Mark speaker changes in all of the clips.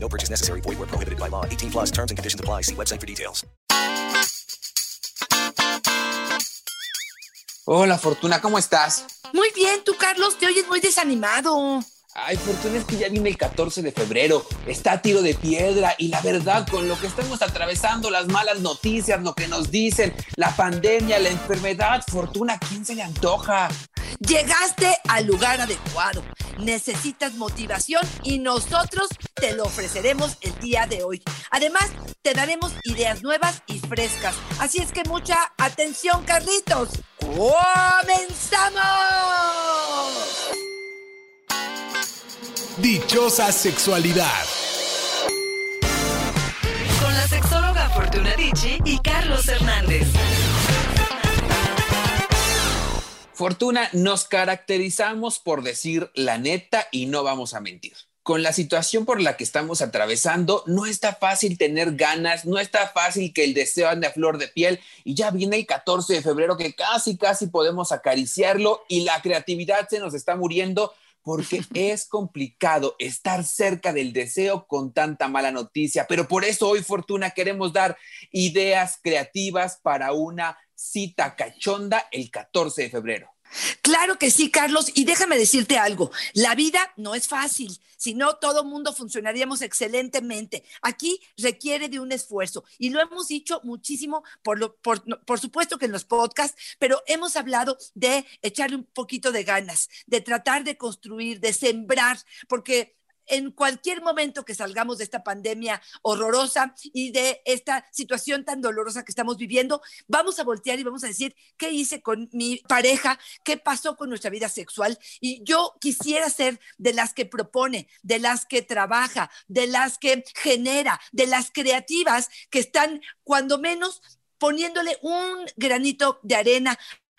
Speaker 1: No purchase necessary. Void where prohibited by law. 18 plus terms and conditions apply. See website for details.
Speaker 2: Hola, Fortuna, ¿cómo estás?
Speaker 3: Muy bien, tú, Carlos, te oyes muy desanimado.
Speaker 2: Ay, Fortuna, es que ya viene el 14 de febrero, está a tiro de piedra y la verdad, con lo que estamos atravesando, las malas noticias, lo que nos dicen, la pandemia, la enfermedad, Fortuna, ¿quién se le antoja?
Speaker 3: Llegaste al lugar adecuado. Necesitas motivación y nosotros te lo ofreceremos el día de hoy. Además, te daremos ideas nuevas y frescas. Así es que mucha atención, Carlitos. ¡Comenzamos!
Speaker 4: Dichosa sexualidad.
Speaker 5: Con la sexóloga Fortuna Dicci y Carlos Hernández.
Speaker 2: Fortuna, nos caracterizamos por decir la neta y no vamos a mentir. Con la situación por la que estamos atravesando, no está fácil tener ganas, no está fácil que el deseo ande a flor de piel y ya viene el 14 de febrero que casi, casi podemos acariciarlo y la creatividad se nos está muriendo porque es complicado estar cerca del deseo con tanta mala noticia. Pero por eso hoy, Fortuna, queremos dar ideas creativas para una cita cachonda el 14 de febrero.
Speaker 3: Claro que sí, Carlos. Y déjame decirte algo, la vida no es fácil, si no todo mundo funcionaríamos excelentemente. Aquí requiere de un esfuerzo y lo hemos dicho muchísimo, por, lo, por, por supuesto que en los podcasts, pero hemos hablado de echarle un poquito de ganas, de tratar de construir, de sembrar, porque en cualquier momento que salgamos de esta pandemia horrorosa y de esta situación tan dolorosa que estamos viviendo, vamos a voltear y vamos a decir, ¿qué hice con mi pareja? ¿Qué pasó con nuestra vida sexual? Y yo quisiera ser de las que propone, de las que trabaja, de las que genera, de las creativas que están cuando menos poniéndole un granito de arena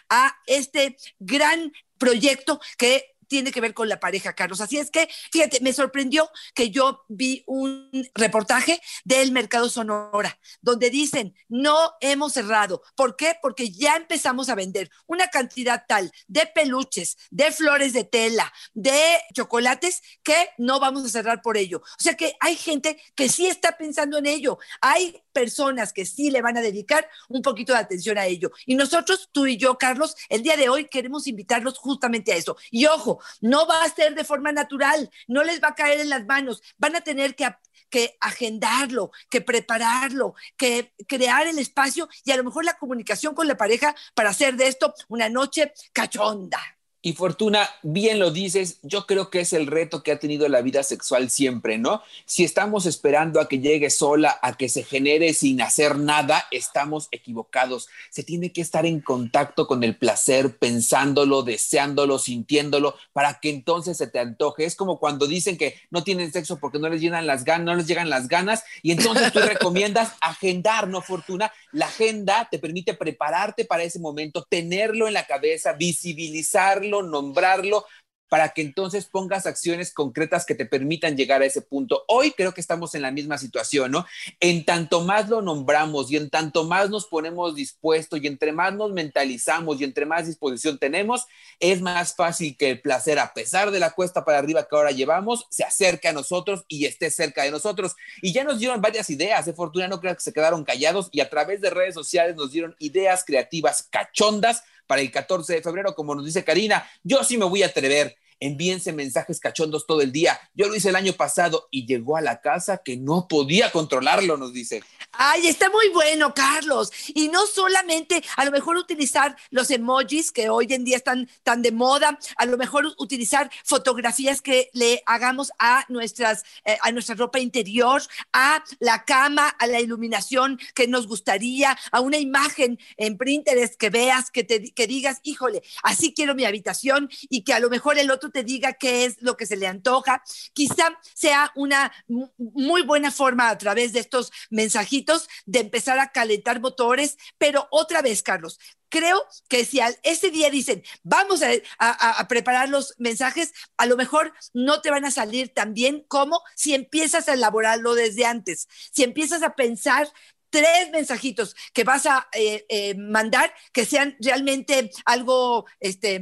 Speaker 3: a este gran proyecto que tiene que ver con la pareja, Carlos. Así es que, fíjate, me sorprendió que yo vi un reportaje del Mercado Sonora, donde dicen, no hemos cerrado. ¿Por qué? Porque ya empezamos a vender una cantidad tal de peluches, de flores de tela, de chocolates, que no vamos a cerrar por ello. O sea que hay gente que sí está pensando en ello. Hay personas que sí le van a dedicar un poquito de atención a ello. Y nosotros, tú y yo, Carlos, el día de hoy queremos invitarlos justamente a eso. Y ojo, no va a ser de forma natural, no les va a caer en las manos, van a tener que, que agendarlo, que prepararlo, que crear el espacio y a lo mejor la comunicación con la pareja para hacer de esto una noche cachonda.
Speaker 2: Y Fortuna, bien lo dices, yo creo que es el reto que ha tenido la vida sexual siempre, ¿no? Si estamos esperando a que llegue sola, a que se genere sin hacer nada, estamos equivocados. Se tiene que estar en contacto con el placer, pensándolo, deseándolo, sintiéndolo, para que entonces se te antoje. Es como cuando dicen que no tienen sexo porque no les llenan las ganas, no les llegan las ganas, y entonces tú recomiendas agendar, ¿no, Fortuna? La agenda te permite prepararte para ese momento, tenerlo en la cabeza, visibilizarlo nombrarlo, para que entonces pongas acciones concretas que te permitan llegar a ese punto. Hoy creo que estamos en la misma situación, ¿no? En tanto más lo nombramos y en tanto más nos ponemos dispuestos y entre más nos mentalizamos y entre más disposición tenemos, es más fácil que el placer, a pesar de la cuesta para arriba que ahora llevamos, se acerque a nosotros y esté cerca de nosotros. Y ya nos dieron varias ideas, de fortuna no creo que se quedaron callados y a través de redes sociales nos dieron ideas creativas cachondas para el 14 de febrero, como nos dice Karina. Yo sí me voy a atrever. Envíense mensajes cachondos todo el día. Yo lo hice el año pasado y llegó a la casa que no podía controlarlo, nos dice.
Speaker 3: Ay, está muy bueno, Carlos. Y no solamente a lo mejor utilizar los emojis que hoy en día están tan de moda, a lo mejor utilizar fotografías que le hagamos a nuestras eh, a nuestra ropa interior, a la cama, a la iluminación que nos gustaría, a una imagen en Pinterest que veas, que te que digas, híjole, así quiero mi habitación y que a lo mejor el otro te diga qué es lo que se le antoja. Quizá sea una muy buena forma a través de estos mensajitos de empezar a calentar motores, pero otra vez, Carlos, creo que si ese día dicen, vamos a, preparar los mensajes, a lo mejor no te van a salir tan bien como si empiezas a elaborarlo desde antes, si empiezas a pensar tres mensajitos que vas a eh, eh, mandar que sean realmente algo este,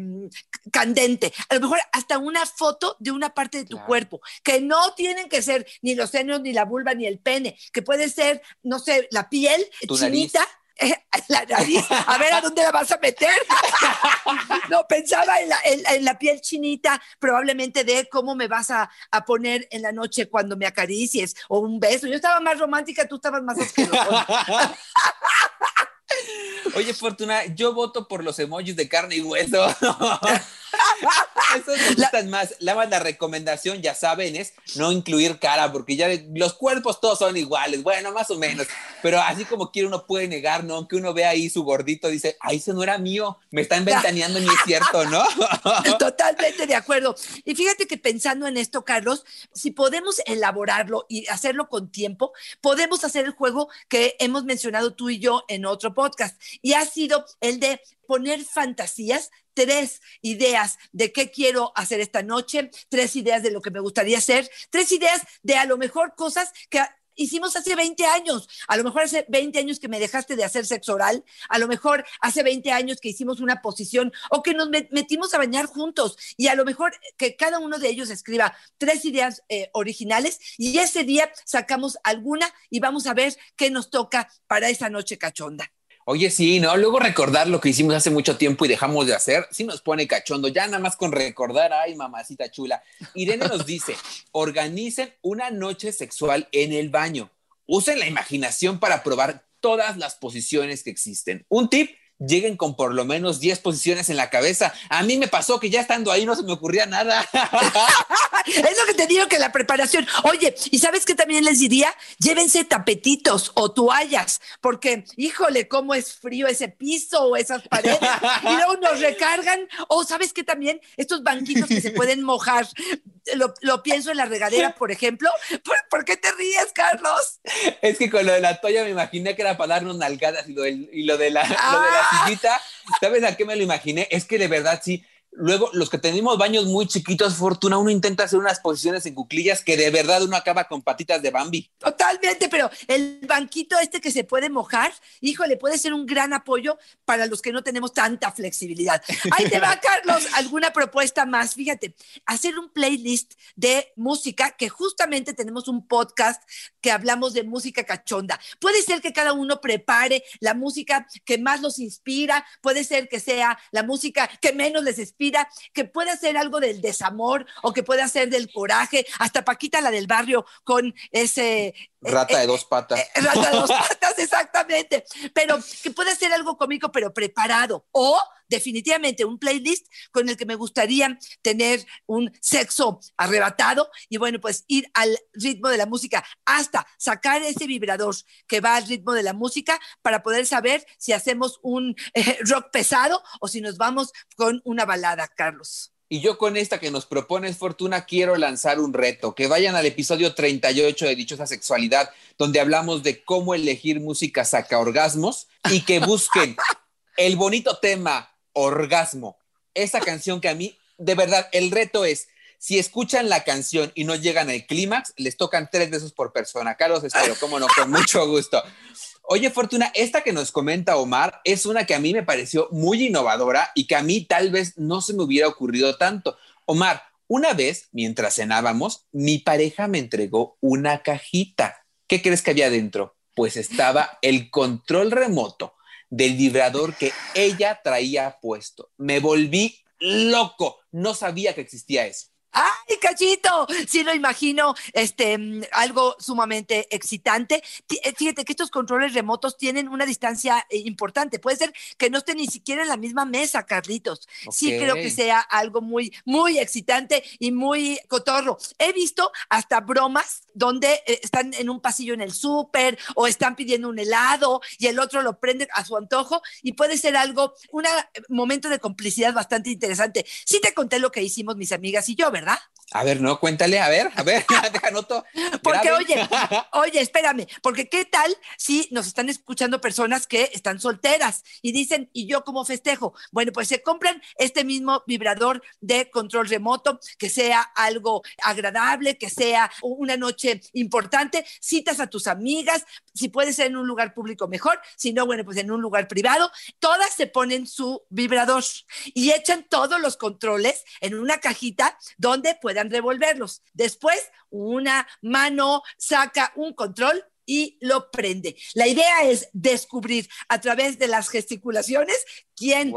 Speaker 3: candente. A lo mejor hasta una foto de una parte de tu cuerpo, que no tienen que ser ni los senos, ni la vulva, ni el pene, que puede ser, no sé, la piel chinita. la nariz, a ver a dónde la vas a meter. no, pensaba en la, en, la, piel chinita, probablemente de cómo me vas a, a, poner en la noche cuando me acaricies o un beso. Yo estaba más romántica, tú estabas más asquerosa.
Speaker 2: Oye, Fortuna, yo voto por los emojis de carne y hueso. Me gustan más. La, la recomendación, ya saben, es no incluir cara, porque ya los cuerpos todos son iguales, bueno, más o menos. Pero así como quiere, uno puede negar, ¿no? Aunque uno vea ahí su gordito, dice, ay, ese no era mío, me está inventaneando, ni es cierto, ¿no?
Speaker 3: Totalmente de acuerdo. Y fíjate que pensando en esto, Carlos, si podemos elaborarlo y hacerlo con tiempo, podemos hacer el juego que hemos mencionado tú y yo en otro podcast. Y ha sido el de poner fantasías tres ideas de qué quiero hacer esta noche, tres ideas de lo que me gustaría hacer, tres ideas de a lo mejor cosas que hicimos hace 20 años. A lo mejor hace 20 años que me dejaste de hacer sexo oral, a lo mejor hace 20 años que hicimos una posición o que nos metimos a bañar juntos y a lo mejor que cada uno de ellos escriba tres ideas eh, originales y ese día sacamos alguna y vamos a ver qué nos toca para esa noche cachonda.
Speaker 2: Oye, sí, ¿no? Luego recordar lo que hicimos hace mucho tiempo y dejamos de hacer, sí nos pone cachondo, ya nada más con recordar, ay, mamacita chula. Irene nos dice, organicen una noche sexual en el baño. Usen la imaginación para probar todas las posiciones que existen. Un tip, lleguen con por lo menos 10 posiciones en la cabeza. A mí me pasó que ya estando ahí no se me ocurría nada.
Speaker 3: es lo que te digo que la preparación. Oye, ¿y sabes qué también les diría? Llévense tapetitos o toallas, porque híjole, cómo es frío ese piso o esas paredes. y luego nos recargan. O sabes qué también, estos banquitos que se pueden mojar. Lo, pienso en la regadera, por ejemplo. ¿Por, qué te ríes, Carlos?
Speaker 2: Es que con lo de la toalla me imaginé que era para darnos nalgadas y lo, y lo de la, lo de la ¿sabes a qué me lo imaginé? Es que de verdad sí, Luego, los que tenemos baños muy chiquitos, Fortuna, uno intenta hacer unas posiciones en cuclillas que de verdad uno acaba con patitas de Bambi.
Speaker 3: Totalmente, pero el banquito este que se puede mojar, híjole, puede ser un gran apoyo para los que no tenemos tanta flexibilidad. Ahí te va, Carlos, alguna propuesta más. Fíjate, hacer un playlist de música, que justamente tenemos un podcast que hablamos de música cachonda. Puede ser que cada uno prepare la música que más los inspira, puede ser que sea la música que menos les inspira que puede ser algo del desamor o que puede ser del coraje, hasta Paquita la del barrio con ese...
Speaker 2: Eh, rata de eh, dos patas.
Speaker 3: Eh, rata de dos patas, exactamente. Pero que puede ser algo cómico, pero preparado. O definitivamente un playlist con el que me gustaría tener un sexo arrebatado y bueno, pues ir al ritmo de la música hasta sacar ese vibrador que va al ritmo de la música para poder saber si hacemos un rock pesado o si nos vamos con una balada, Carlos.
Speaker 2: Y yo con esta que nos propones, Fortuna, quiero lanzar un reto, que vayan al episodio 38 de Dichosa Sexualidad, donde hablamos de cómo elegir música saca orgasmos y que busquen el bonito tema orgasmo. Esa canción que a mí, de verdad, el reto es, si escuchan la canción y no llegan al clímax, les tocan tres besos por persona. Carlos, espero, cómo no, con mucho gusto. Oye, Fortuna, esta que nos comenta Omar es una que a mí me pareció muy innovadora y que a mí tal vez no se me hubiera ocurrido tanto. Omar, una vez, mientras cenábamos, mi pareja me entregó una cajita. ¿Qué crees que había dentro? Pues estaba el control remoto del vibrador que ella traía puesto. Me volví loco, no sabía que existía eso.
Speaker 3: ¡Ay, cachito! Sí lo imagino, este, mm, algo sumamente excitante. Eh, Fíjate que estos controles remotos tienen una distancia eh, importante. Puede ser que no estén ni siquiera en la misma mesa, Carlitos. Sí creo que sea algo muy, muy excitante y muy cotorro. He visto hasta bromas donde eh, están en un pasillo en el súper o están pidiendo un helado y el otro lo prende a su antojo y puede ser algo, un momento de complicidad bastante interesante. Sí te conté lo que hicimos mis amigas y yo, ¿verdad? ¿verdad?
Speaker 2: A ver, no, cuéntale, a ver, a ver, deja noto.
Speaker 3: Porque, oye, oye, espérame, porque qué tal si nos están escuchando personas que están solteras y dicen, ¿y yo cómo festejo? Bueno, pues se compran este mismo vibrador de control remoto, que sea algo agradable, que sea una noche importante, citas a tus amigas, si puede ser en un lugar público mejor, si no, bueno, pues en un lugar privado, todas se ponen su vibrador y echan todos los controles en una cajita donde puedan revolverlos. Después, una mano saca un control y lo prende. La idea es descubrir a través de las gesticulaciones quién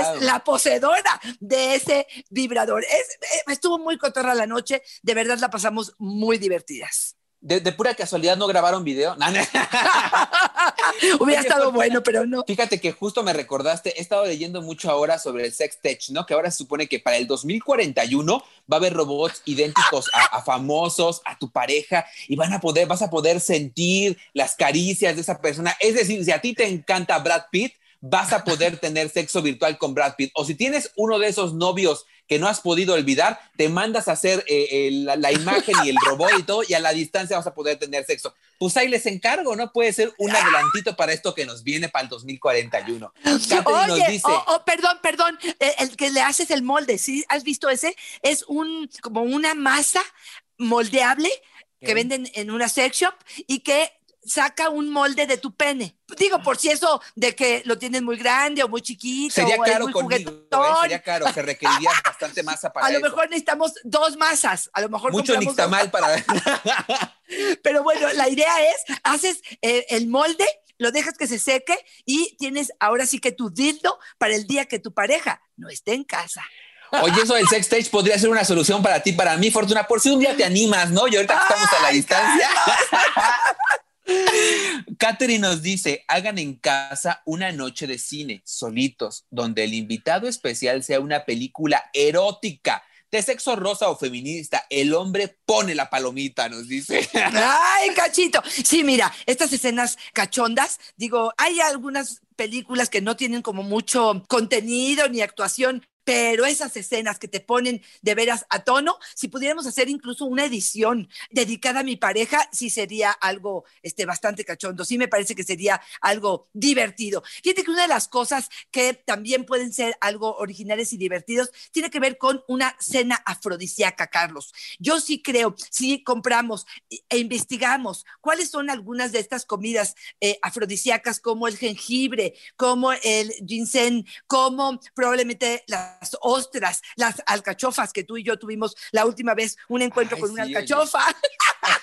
Speaker 3: es la poseedora de ese vibrador. Es- eh, estuvo muy cotorra la noche, de verdad la pasamos muy divertidas.
Speaker 2: De, de pura casualidad no grabaron video. No, no.
Speaker 3: Hubiera estado bueno, pero no.
Speaker 2: Fíjate que justo me recordaste, he estado leyendo mucho ahora sobre el sex tech, ¿no? Que ahora se supone que para el 2041 va a haber robots idénticos a, a famosos, a tu pareja, y van a poder, vas a poder sentir las caricias de esa persona. Es decir, si a ti te encanta Brad Pitt, vas a poder tener sexo virtual con Brad Pitt. O si tienes uno de esos novios que no has podido olvidar, te mandas a hacer eh, eh, la, la imagen y el robot y todo, y a la distancia vas a poder tener sexo. Pues ahí les encargo, ¿no? Puede ser un adelantito para esto que nos viene para el 2041. Catherine nos
Speaker 3: Oye,
Speaker 2: dice,
Speaker 3: oh, oh, perdón, perdón, eh, el que le haces el molde, ¿sí? ¿Has visto ese? Es un, como una masa moldeable que venden en una sex shop y que saca un molde de tu pene. Digo, por si eso de que lo tienes muy grande o muy chiquito
Speaker 2: sería
Speaker 3: o
Speaker 2: caro
Speaker 3: muy
Speaker 2: conmigo, ¿eh? sería caro, se requeriría bastante masa para
Speaker 3: a lo
Speaker 2: eso.
Speaker 3: mejor necesitamos dos masas, a lo mejor
Speaker 2: Mucho
Speaker 3: dos
Speaker 2: nixtamal para...
Speaker 3: Pero bueno, la idea es, haces eh, el molde, lo dejas que se seque y tienes ahora sí que tu dildo para el día que tu pareja no esté en casa.
Speaker 2: Oye, eso del sex stage podría ser una solución para ti, para mí, Fortuna, por si un día te animas, ¿no? Y ahorita que estamos a la distancia. Katherine nos dice, hagan en casa una noche de cine, solitos, donde el invitado especial sea una película erótica, de sexo rosa o feminista. El hombre pone la palomita, nos dice.
Speaker 3: Ay, cachito. Sí, mira, estas escenas cachondas, digo, hay algunas películas que no tienen como mucho contenido ni actuación. Pero esas escenas que te ponen de veras a tono, si pudiéramos hacer incluso una edición dedicada a mi pareja, sí sería algo este, bastante cachondo. Sí me parece que sería algo divertido. Fíjate que una de las cosas que también pueden ser algo originales y divertidos tiene que ver con una cena afrodisíaca, Carlos. Yo sí creo, si compramos e investigamos cuáles son algunas de estas comidas eh, afrodisíacas, como el jengibre, como el ginseng, como probablemente las ostras, las alcachofas, que tú y yo tuvimos la última vez un encuentro
Speaker 2: Ay,
Speaker 3: con una
Speaker 2: sí, oye.
Speaker 3: alcachofa.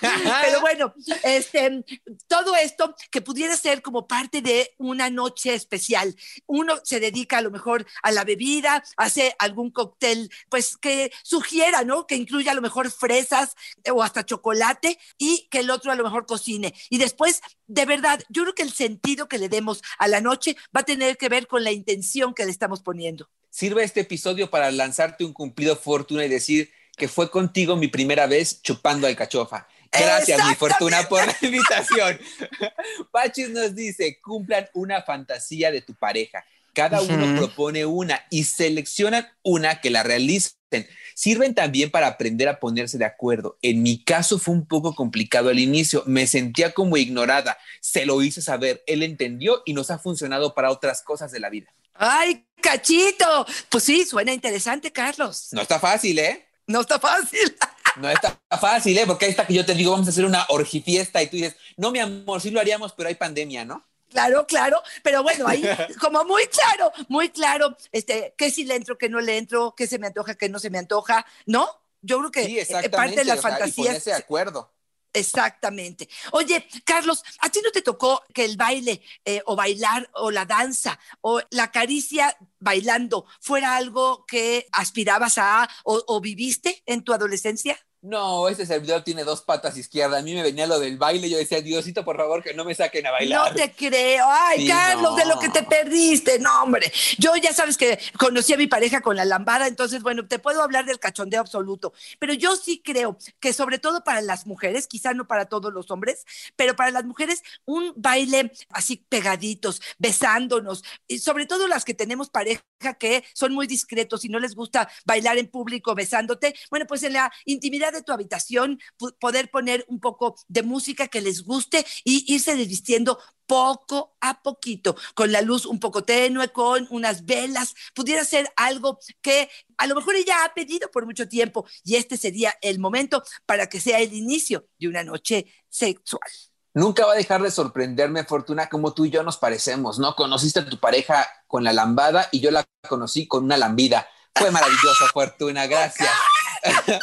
Speaker 3: Pero bueno, este, todo esto que pudiera ser como parte de una noche especial. Uno se dedica a lo mejor a la bebida, hace algún cóctel, pues que sugiera, ¿no? Que incluya a lo mejor fresas eh, o hasta chocolate y que el otro a lo mejor cocine. Y después, de verdad, yo creo que el sentido que le demos a la noche va a tener que ver con la intención que le estamos poniendo.
Speaker 2: Sirve este episodio para lanzarte un cumplido fortuna y decir que fue contigo mi primera vez chupando alcachofa. Gracias, mi fortuna, por la invitación. Pachis nos dice: cumplan una fantasía de tu pareja. Cada uno propone una y seleccionan una que la realicen. Sirven también para aprender a ponerse de acuerdo. En mi caso fue un poco complicado al inicio. Me sentía como ignorada. Se lo hice saber. Él entendió y nos ha funcionado para otras cosas de la vida.
Speaker 3: ¡Ay, cachito! Pues sí, suena interesante, Carlos.
Speaker 2: No está fácil, ¿eh?
Speaker 3: No está fácil.
Speaker 2: No está fácil, ¿eh? Porque ahí está que yo te digo, vamos a hacer una orgifiesta y tú dices, no, mi amor, sí lo haríamos, pero hay pandemia, ¿no?
Speaker 3: Claro, claro, pero bueno, ahí como muy claro, muy claro, este, qué sí le entro, qué no le entro, qué se me antoja, qué no se me antoja, ¿no? Yo creo que
Speaker 2: Sí,
Speaker 3: eh,
Speaker 2: exactamente.
Speaker 3: parte de las
Speaker 2: o sea, y
Speaker 3: fantasías
Speaker 2: ponerse de acuerdo.
Speaker 3: Exactamente. Oye, Carlos, ¿a ti no te tocó que el baile eh, o bailar o la danza o la caricia bailando fuera algo que aspirabas a o, o viviste en tu adolescencia?
Speaker 2: No, ese servidor tiene dos patas izquierdas. A mí me venía lo del baile. Yo decía, Diosito, por favor, que no me saquen a bailar.
Speaker 3: No te creo. Ay,
Speaker 2: Sí,
Speaker 3: Carlos,
Speaker 2: no.
Speaker 3: de lo que te perdiste. No, hombre. Yo ya sabes que conocí a mi pareja con la lambada, entonces, bueno, te puedo hablar del cachondeo absoluto. Pero yo sí creo que, sobre todo para las mujeres, quizá no para todos los hombres, pero para las mujeres, un baile así pegaditos, besándonos, y sobre todo las que tenemos pareja que son muy discretos y no les gusta bailar en público besándote, bueno, pues en la intimidad de tu habitación poder poner un poco de música que les guste y irse desvistiendo poco a poquito, con la luz un poco tenue, con unas velas, pudiera ser algo que a lo mejor ella ha pedido por mucho tiempo y este sería el momento para que sea el inicio de una noche sexual.
Speaker 2: Nunca va a dejar de sorprenderme, Fortuna, como tú y yo nos parecemos, ¿no? Conociste a tu pareja con la lambada y yo la conocí con una lambida. Fue maravilloso, Fortuna, gracias.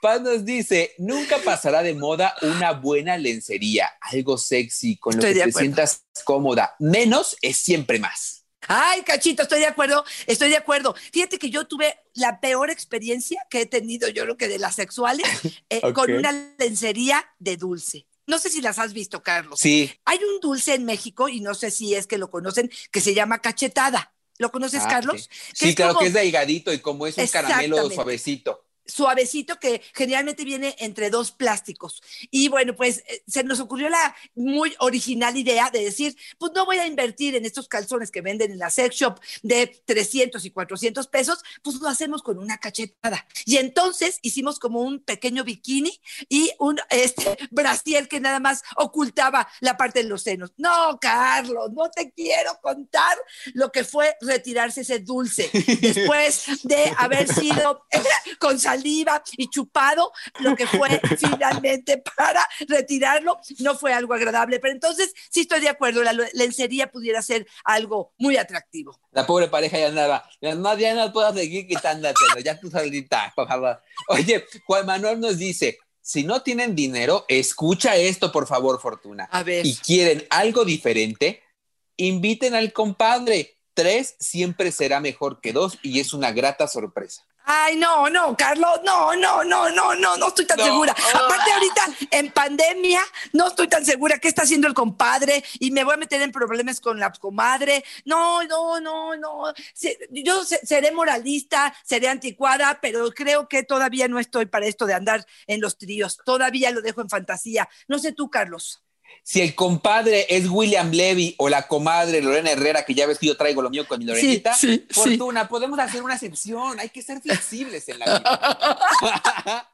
Speaker 2: Paz nos dice, nunca pasará de moda una buena lencería, algo sexy, con lo
Speaker 3: Estoy
Speaker 2: que
Speaker 3: de
Speaker 2: te
Speaker 3: acuerdo.
Speaker 2: sientas cómoda. Menos es siempre más.
Speaker 3: Ay, cachito, estoy de acuerdo, estoy de acuerdo. Fíjate que yo tuve la peor experiencia que he tenido, yo creo que de las sexuales, eh, con una lencería de dulce. No sé si las has visto, Carlos.
Speaker 2: Sí.
Speaker 3: Hay un dulce en México, y no sé si es que lo conocen, que se llama cachetada. ¿Lo conoces,
Speaker 2: Ah,
Speaker 3: Carlos?
Speaker 2: sí. Claro
Speaker 3: como-
Speaker 2: que es delgadito y como es un caramelo suavecito.
Speaker 3: Suavecito que generalmente viene entre dos plásticos. Y bueno, pues eh, se nos ocurrió la muy original idea de decir, pues no voy a invertir en estos calzones que venden en la sex shop de 300 y 400 pesos, pues lo hacemos con una cachetada. Y entonces hicimos como un pequeño bikini y un este, brasier que nada más ocultaba la parte de los senos. No, Carlos, no te quiero contar lo que fue retirarse ese dulce después de haber sido con saliva y chupado, lo que fue finalmente para retirarlo no fue algo agradable. Pero entonces sí estoy de acuerdo, la lencería pudiera ser algo muy atractivo.
Speaker 2: La pobre pareja ya andaba, no, ya no puedo seguir quitándotelo, ya tú solita, por favor. Oye, Juan Manuel nos dice, si no tienen dinero, escucha esto, por favor, Fortuna.
Speaker 3: A ver.
Speaker 2: Y quieren algo diferente, inviten al compadre. Tres siempre será mejor que dos y es una grata sorpresa.
Speaker 3: Ay, no, no, Carlos, no, no, no, no, no, no estoy tan
Speaker 2: No.
Speaker 3: segura. Aparte ahorita en pandemia, no estoy tan segura qué está haciendo el compadre y me voy a meter en problemas con la comadre. No, no, no, no. Yo se- seré moralista, seré anticuada, pero creo que todavía no estoy para esto de andar en los tríos. Todavía lo dejo en fantasía. No sé tú, Carlos.
Speaker 2: Si el compadre es William Levy o la comadre Lorena Herrera, que ya ves que yo traigo lo mío con mi Lorenita,
Speaker 3: sí, sí.
Speaker 2: Fortuna, podemos hacer una excepción, hay que ser flexibles en la vida.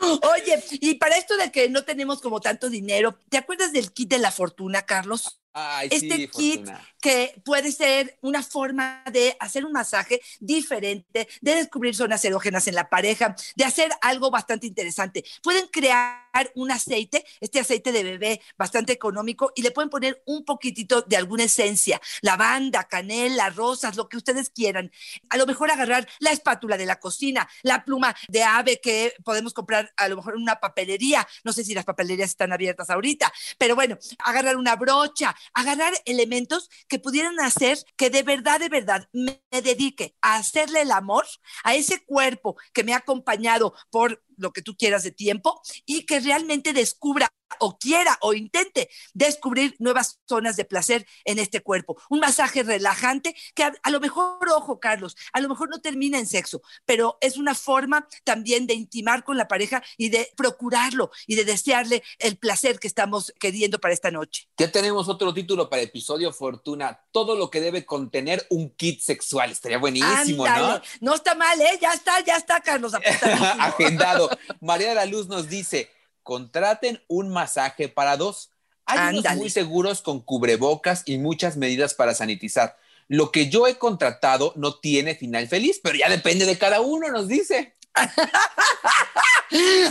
Speaker 3: Oye, y para esto de que no tenemos como tanto dinero, ¿te acuerdas del kit de la fortuna, Carlos?
Speaker 2: Ay,
Speaker 3: este
Speaker 2: sí,
Speaker 3: kit
Speaker 2: Fortuna.
Speaker 3: Que puede ser una forma de hacer un masaje diferente, de descubrir zonas erógenas en la pareja, de hacer algo bastante interesante. Pueden crear un aceite, este aceite de bebé bastante económico, y le pueden poner un poquitito de alguna esencia, lavanda, canela, rosas, lo que ustedes quieran. A lo mejor agarrar la espátula de la cocina, la pluma de ave que podemos comprar a lo mejor en una papelería. No sé si las papelerías están abiertas ahorita, pero bueno, agarrar una brocha, agarrar elementos que pudieran hacer que de verdad, de verdad me dedique a hacerle el amor a ese cuerpo que me ha acompañado por lo que tú quieras de tiempo y que realmente descubra o quiera o intente descubrir nuevas zonas de placer en este cuerpo. Un masaje relajante que a, a, lo mejor, ojo Carlos, a lo mejor no termina en sexo, pero es una forma también de intimar con la pareja y de procurarlo y de desearle el placer que estamos queriendo para esta noche.
Speaker 2: Ya tenemos otro título para episodio Fortuna, todo lo que debe contener un kit sexual. Estaría buenísimo,
Speaker 3: Ándale.
Speaker 2: ¿no?
Speaker 3: No está mal, ¿eh? Ya está, ya está, Carlos.
Speaker 2: Agendado. María de la Luz nos dice, contraten un masaje para dos. Hay unos muy seguros con cubrebocas y muchas medidas para sanitizar. Lo que yo he contratado no tiene final feliz, pero ya depende de cada uno, nos dice.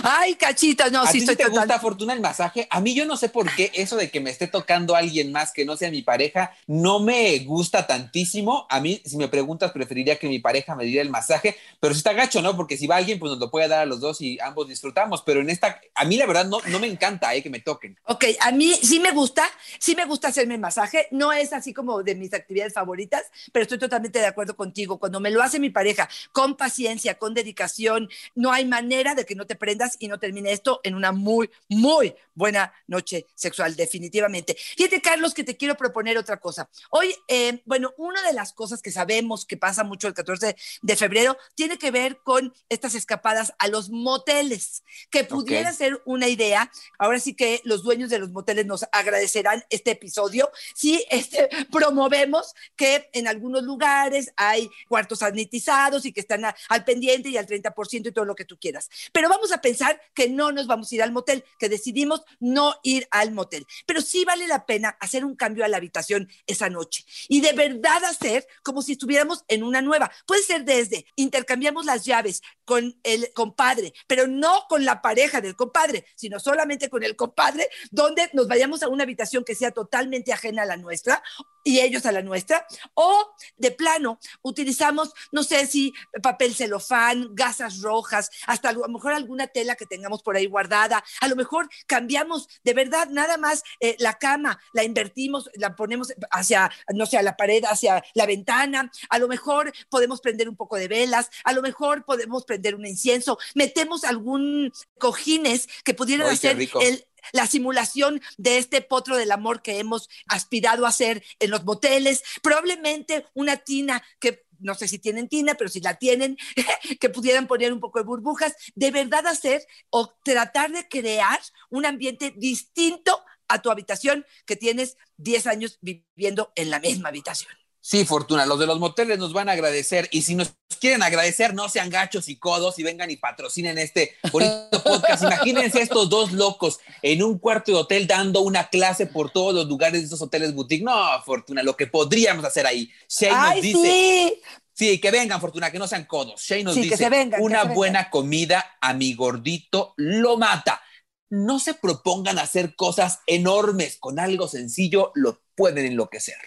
Speaker 3: Ay, cachito, no,
Speaker 2: ¿A
Speaker 3: sí
Speaker 2: ti
Speaker 3: estoy
Speaker 2: te
Speaker 3: total-
Speaker 2: gusta, Fortuna, el masaje? A mí yo no sé por qué eso de que me esté tocando alguien más que no sea mi pareja no me gusta tantísimo. A mí, si me preguntas, preferiría que mi pareja me diera el masaje, pero si está gacho, ¿no? Porque si va alguien, pues nos lo puede dar a los dos y ambos disfrutamos. Pero en esta, a mí la verdad no, no me encanta eh, que me toquen.
Speaker 3: Ok, a mí sí me gusta, sí me gusta hacerme masaje, no es así como de mis actividades favoritas, pero estoy totalmente de acuerdo contigo. Cuando me lo hace mi pareja, con paciencia, con dedicación, no hay manera de que no te prendas y no termine esto en una muy, muy buena noche sexual, definitivamente. Fíjate, Carlos, que te quiero proponer otra cosa. Hoy, eh, bueno, una de las cosas que sabemos que pasa mucho el 14 de febrero tiene que ver con estas escapadas a los moteles, que pudiera
Speaker 2: Ok.
Speaker 3: ser una idea. Ahora sí que los dueños de los moteles nos agradecerán este episodio si este, promovemos que en algunos lugares hay cuartos sanitizados y que están a- al pendiente y al 30% y todo lo que tú quieras. Pero vamos a pensar que no nos vamos a ir al motel, que decidimos no ir al motel. Pero sí vale la pena hacer un cambio a la habitación esa noche y de verdad hacer como si estuviéramos en una nueva. Puede ser desde intercambiamos las llaves con el compadre, pero no con la pareja del compadre, sino solamente con el compadre, donde nos vayamos a una habitación que sea totalmente ajena a la nuestra y ellos a la nuestra, o de plano utilizamos, no sé si papel celofán, gasas rojas, hasta a lo mejor alguna tela que tengamos por ahí guardada, a lo mejor cambiamos de verdad nada más eh, la cama, la invertimos, la ponemos hacia, no sé, a la pared, hacia la ventana, a lo mejor podemos prender un poco de velas, a lo mejor podemos prender un incienso, metemos algún cojines que pudieran
Speaker 2: Ay,
Speaker 3: hacer el, la simulación de este potro del amor que hemos aspirado a hacer en los moteles, probablemente una tina que no sé si tienen tina, pero si la tienen, que pudieran poner un poco de burbujas, de verdad hacer o tratar de crear un ambiente distinto a tu habitación que tienes 10 años viviendo en la misma habitación.
Speaker 2: Sí, Fortuna, los de los moteles nos van a agradecer y si nos quieren agradecer, no sean gachos y codos y vengan y patrocinen este bonito podcast. Imagínense estos dos locos en un cuarto de hotel dando una clase por todos los lugares de esos hoteles boutique. No, Fortuna, lo que podríamos hacer ahí. Shane nos
Speaker 3: ¡Ay,
Speaker 2: dice,
Speaker 3: sí!
Speaker 2: Sí, que vengan, Fortuna, que no sean codos. Shane nos
Speaker 3: Sí, que
Speaker 2: dice,
Speaker 3: se vengan, que
Speaker 2: una
Speaker 3: se vengan.
Speaker 2: buena comida a mi gordito lo mata. No se propongan hacer cosas enormes. Con algo sencillo lo pueden enloquecer.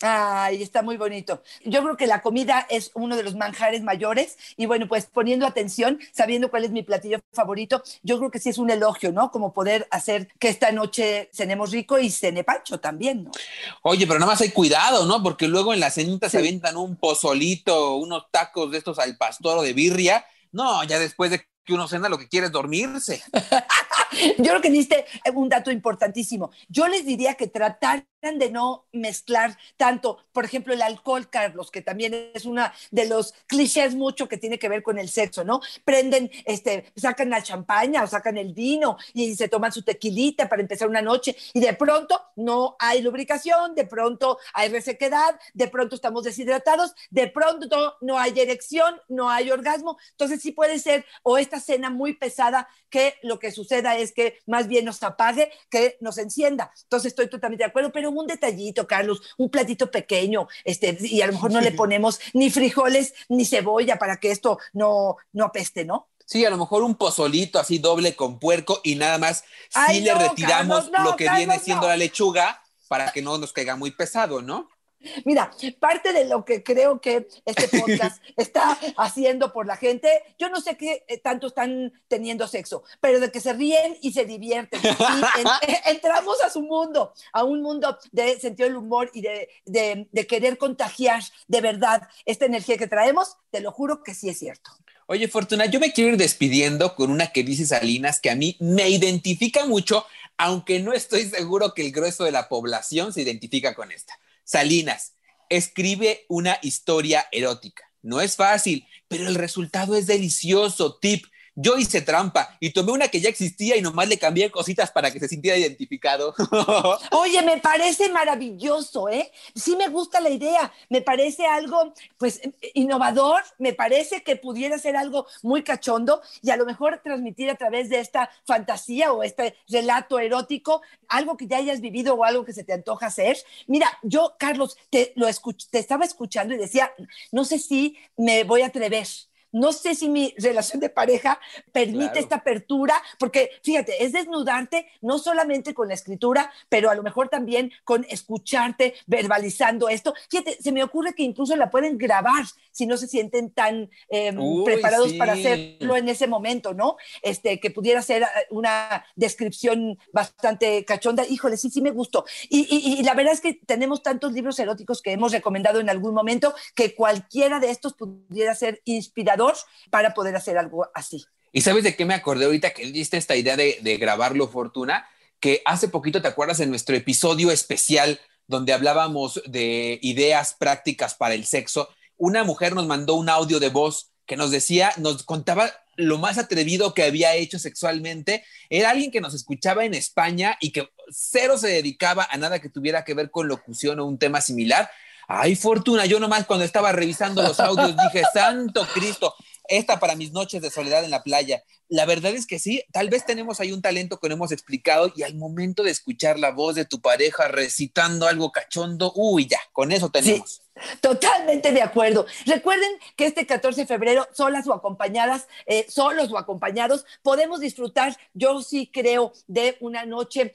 Speaker 3: Ay, está muy bonito. Yo creo que la comida es uno de los manjares mayores y bueno, pues poniendo atención, sabiendo cuál es mi platillo favorito, yo creo que sí es un elogio, ¿no? Como poder hacer que esta noche cenemos rico y cene Pancho también, ¿no?
Speaker 2: Oye, pero nada más hay cuidado, ¿no? Porque luego en la cenita se avientan un pozolito, unos tacos de estos al pastor o de birria. No, ya después de que uno cena lo que quiere es dormirse.
Speaker 3: Yo creo que diste un dato importantísimo. Yo les diría que trataran de no mezclar tanto, por ejemplo, el alcohol, Carlos, que también es una de los clichés mucho que tiene que ver con el sexo, ¿no? Prenden, este, sacan la champaña o sacan el vino y se toman su tequilita para empezar una noche y de pronto no hay lubricación, de pronto hay resequedad, de pronto estamos deshidratados, de pronto no hay erección, no hay orgasmo. Entonces sí puede ser o esta cena muy pesada que lo que suceda es que más bien nos apague que nos encienda. Entonces estoy totalmente de acuerdo, pero un detallito, Carlos, un platito pequeño, este, y a lo mejor no le ponemos ni frijoles ni cebolla para que esto no, no apeste, ¿no?
Speaker 2: Sí, a lo mejor un pozolito así doble con puerco y nada más
Speaker 3: Ay,
Speaker 2: sí le
Speaker 3: no,
Speaker 2: retiramos
Speaker 3: Carlos, no,
Speaker 2: lo que
Speaker 3: Carlos,
Speaker 2: viene siendo la lechuga para que no nos caiga muy pesado, ¿no?
Speaker 3: Mira, parte de lo que creo que este podcast está haciendo por la gente, yo no sé qué eh, tanto están teniendo sexo, pero de que se ríen y se divierten. Y en- eh, entramos a su mundo, a un mundo de sentido del humor y de, de- de querer contagiar de verdad esta energía que traemos, te lo juro que sí es cierto.
Speaker 2: Oye, Fortuna, yo me quiero ir despidiendo con una que dice Salinas que a mí me identifica mucho, aunque no estoy seguro que el grueso de la población se identifica con esta. Salinas, escribe una historia erótica. No es fácil, pero el resultado es delicioso. Tip. Yo hice trampa y tomé una que ya existía y nomás le cambié cositas para que se sintiera identificado.
Speaker 3: Oye, me parece maravilloso, ¿eh? Sí me gusta la idea, me parece algo, pues, innovador, me parece que pudiera ser algo muy cachondo y a lo mejor transmitir a través de esta fantasía o este relato erótico algo que ya hayas vivido o algo que se te antoja hacer. Mira, yo, Carlos, te, lo escuch te estaba escuchando y decía, no sé si me voy a atrever. No sé si mi relación de pareja permite esta apertura, porque fíjate, es desnudarte no solamente con la escritura, pero a lo mejor también con escucharte, verbalizando esto. Fíjate, se me ocurre que incluso la pueden grabar si no se sienten tan em, preparados para hacerlo en ese momento, ¿no? Este, que pudiera ser eh, una descripción bastante cachonda. Híjole, sí, sí me gustó. Y, y la verdad es que tenemos tantos libros eróticos que hemos recomendado en algún momento que cualquiera de estos pudiera ser inspirador para poder hacer algo así.
Speaker 2: ¿Y sabes de qué me acordé ahorita que diste esta idea de, de grabarlo, Fortuna? Que hace poquito, ¿te acuerdas en nuestro episodio especial donde hablábamos de ideas prácticas para el sexo? Una mujer nos mandó un audio de voz que nos decía, nos contaba lo más atrevido que había hecho sexualmente. Era alguien que nos escuchaba en España y que cero se dedicaba a nada que tuviera que ver con locución o un tema similar. Ay, Fortuna, yo nomás cuando estaba revisando los audios dije, Santo Cristo, esta para mis noches de soledad en la playa. La verdad es que sí, tal vez tenemos ahí un talento que no hemos explicado y al momento de escuchar la voz de tu pareja recitando algo cachondo, uy, ya, con eso tenemos.
Speaker 3: Totalmente de acuerdo. Recuerden que este 14 de febrero, solas o acompañadas, eh, solos o acompañados, podemos disfrutar, yo sí creo, de una noche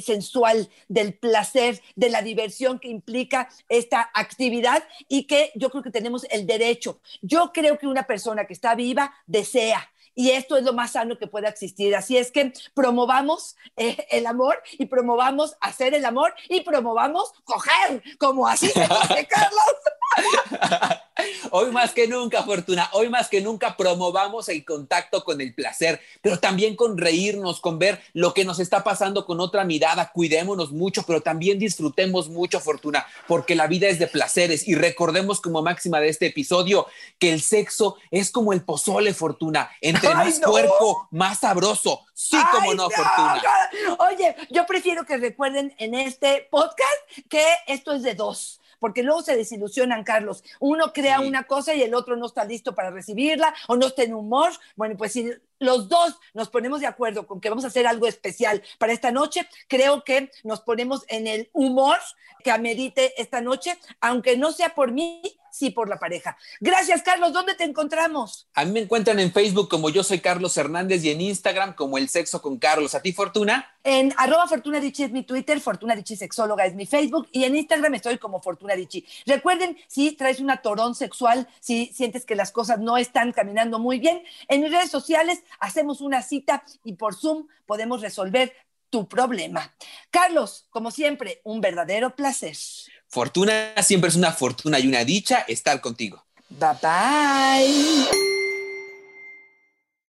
Speaker 3: sensual, del placer, de la diversión que implica esta actividad y que yo creo que tenemos el derecho. Yo creo que una persona que está viva desea y esto es lo más sano que pueda existir. Así es que promovamos eh, el amor y promovamos hacer el amor y promovamos coger, como así se dice, Carlos.
Speaker 2: Hoy más que nunca, Fortuna, hoy más que nunca promovamos el contacto con el placer, pero también con reírnos, con ver lo que nos está pasando con otra mirada. Cuidémonos mucho, pero también disfrutemos mucho, Fortuna, porque la vida es de placeres y recordemos como máxima de este episodio que el sexo es como el pozole, Fortuna. Entre más cuerpo, más sabroso. Sí, como no, Fortuna.
Speaker 3: Oye, yo prefiero que recuerden en este podcast que esto es de dos porque luego se desilusionan, Carlos. Uno crea una cosa y el otro no está listo para recibirla o no está en humor. Bueno, pues si los dos nos ponemos de acuerdo con que vamos a hacer algo especial para esta noche, creo que nos ponemos en el humor que amerite esta noche, aunque no sea por mí, sí por la pareja. Gracias, Carlos. ¿Dónde te encontramos?
Speaker 2: A mí me encuentran en Facebook como yo soy Carlos Hernández y en Instagram como El Sexo con Carlos. ¿A ti, Fortuna?
Speaker 3: En arroba Fortuna es mi Twitter, Fortuna Dichi Sexóloga es mi Facebook y en Instagram estoy como Fortuna Dichi. Recuerden, si traes una torón sexual, si sientes que las cosas no están caminando muy bien, en mis redes sociales hacemos una cita y por Zoom podemos resolver tu problema. Carlos, como siempre, un verdadero placer.
Speaker 2: Fortuna siempre es una fortuna y una dicha estar contigo.
Speaker 3: Bye bye.